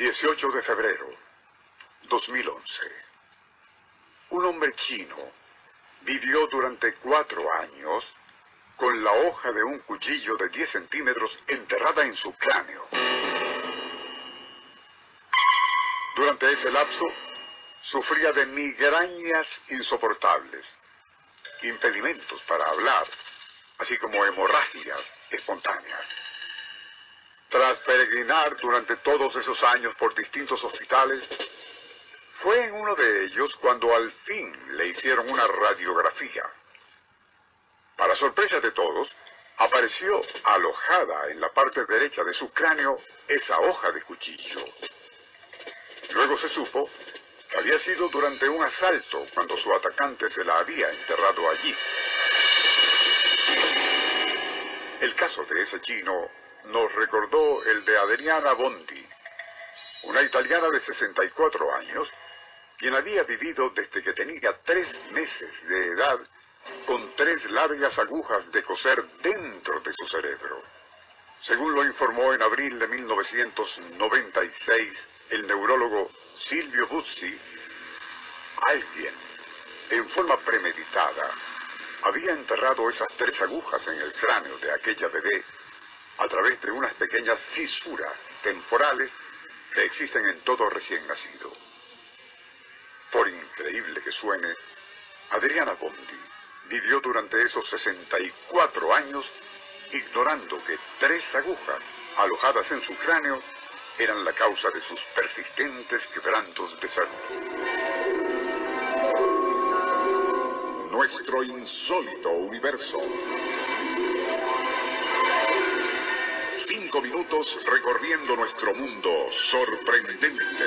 18 de febrero 2011. Un hombre chino vivió durante cuatro años con la hoja de un cuchillo de 10 centímetros enterrada en su cráneo. Durante ese lapso, sufría de migrañas insoportables, impedimentos para hablar, así como hemorragias espontáneas. Tras peregrinar durante todos esos años por distintos hospitales, fue en uno de ellos cuando al fin le hicieron una radiografía. Para sorpresa de todos, apareció alojada en la parte derecha de su cráneo esa hoja de cuchillo. Luego se supo que había sido durante un asalto cuando su atacante se la había enterrado allí. El caso de ese chino nos recordó el de Adriana Bondi, una italiana de 64 años, quien había vivido desde que tenía tres meses de edad con tres largas agujas de coser dentro de su cerebro. Según lo informó en abril de 1996 el neurólogo Silvio Buzzi, alguien, en forma premeditada, había enterrado esas tres agujas en el cráneo de aquella bebé a través de unas pequeñas fisuras temporales que existen en todo recién nacido. Por increíble que suene, Adriana Bondi vivió durante esos 64 años ignorando que tres agujas alojadas en su cráneo eran la causa de sus persistentes quebrantos de salud. Nuestro insólito universo. Cinco minutos recorriendo nuestro mundo sorprendente.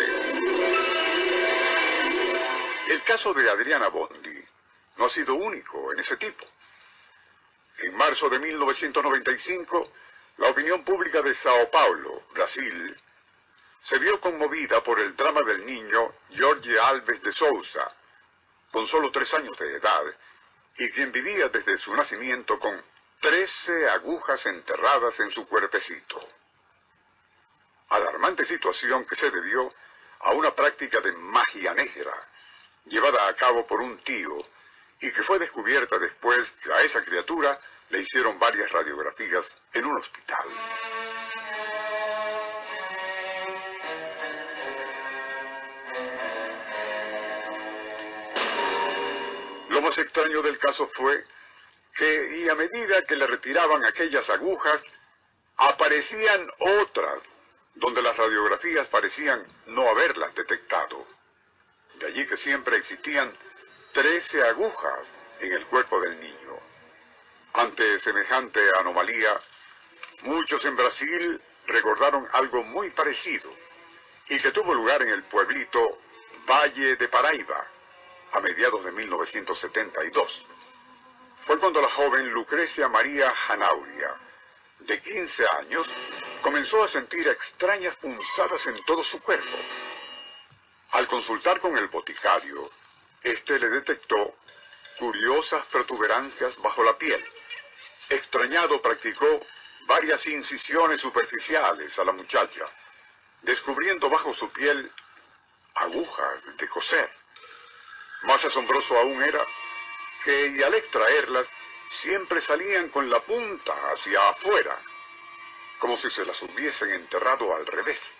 El caso de Adriana Bondi no ha sido único en ese tipo. En marzo de 1995, la opinión pública de Sao Paulo, Brasil, se vio conmovida por el drama del niño Jorge Alves de Souza, con solo tres años de edad, y quien vivía desde su nacimiento con trece agujas enterradas en su cuerpecito. Alarmante situación que se debió a una práctica de magia negra, llevada a cabo por un tío, y que fue descubierta después que a esa criatura le hicieron varias radiografías en un hospital. Lo más extraño del caso fue que, y a medida que le retiraban aquellas agujas, aparecían otras, donde las radiografías parecían no haberlas detectado. De allí que siempre existían 13 agujas en el cuerpo del niño. Ante semejante anomalía, muchos en Brasil recordaron algo muy parecido y que tuvo lugar en el pueblito Valle de Paraíba a mediados de 1972 fue cuando la joven Lucrecia María Janauria, de 15 años, comenzó a sentir extrañas punzadas en todo su cuerpo. Al consultar con el boticario, este le detectó curiosas protuberancias bajo la piel. Extrañado practicó varias incisiones superficiales a la muchacha, descubriendo bajo su piel agujas de coser. Más asombroso aún era que al extraerlas siempre salían con la punta hacia afuera, como si se las hubiesen enterrado al revés.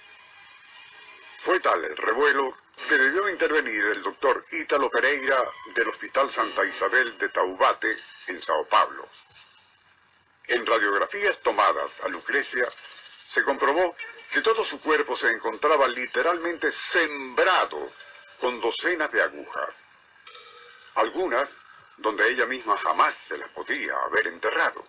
Fue tal el revuelo que debió intervenir el doctor Ítalo Pereira del Hospital Santa Isabel de Taubate, en Sao Paulo. En radiografías tomadas a Lucrecia, se comprobó que todo su cuerpo se encontraba literalmente sembrado con docenas de agujas. Algunas donde ella misma jamás se las podría haber enterrado.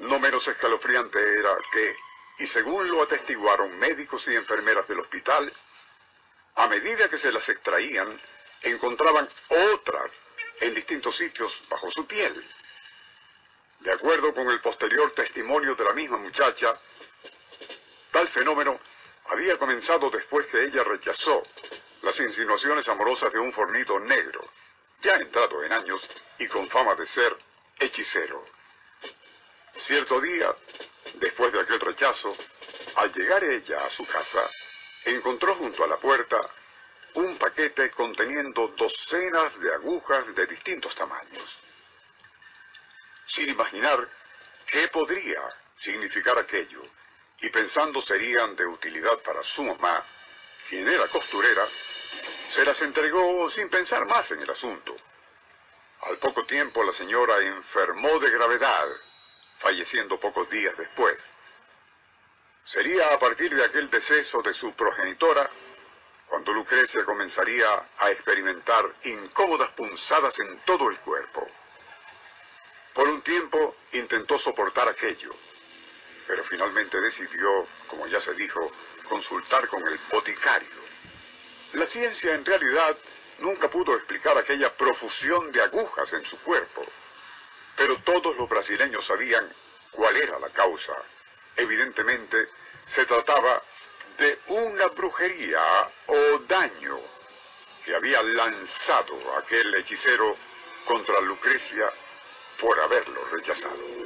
No menos escalofriante era que, y según lo atestiguaron médicos y enfermeras del hospital, a medida que se las extraían, encontraban otras en distintos sitios bajo su piel. De acuerdo con el posterior testimonio de la misma muchacha, tal fenómeno había comenzado después que ella rechazó las insinuaciones amorosas de un fornido negro, ya entrado en años y con fama de ser hechicero. Cierto día, después de aquel rechazo, al llegar ella a su casa, encontró junto a la puerta un paquete conteniendo docenas de agujas de distintos tamaños. Sin imaginar qué podría significar aquello, y pensando serían de utilidad para su mamá, quien era costurera, se las entregó sin pensar más en el asunto. Al poco tiempo la señora enfermó de gravedad, falleciendo pocos días después. Sería a partir de aquel deceso de su progenitora cuando Lucrecia comenzaría a experimentar incómodas punzadas en todo el cuerpo. Por un tiempo intentó soportar aquello, pero finalmente decidió, como ya se dijo, consultar con el boticario. La ciencia en realidad nunca pudo explicar aquella profusión de agujas en su cuerpo, pero todos los brasileños sabían cuál era la causa. Evidentemente se trataba de una brujería o daño que había lanzado aquel hechicero contra Lucrecia por haberlo rechazado.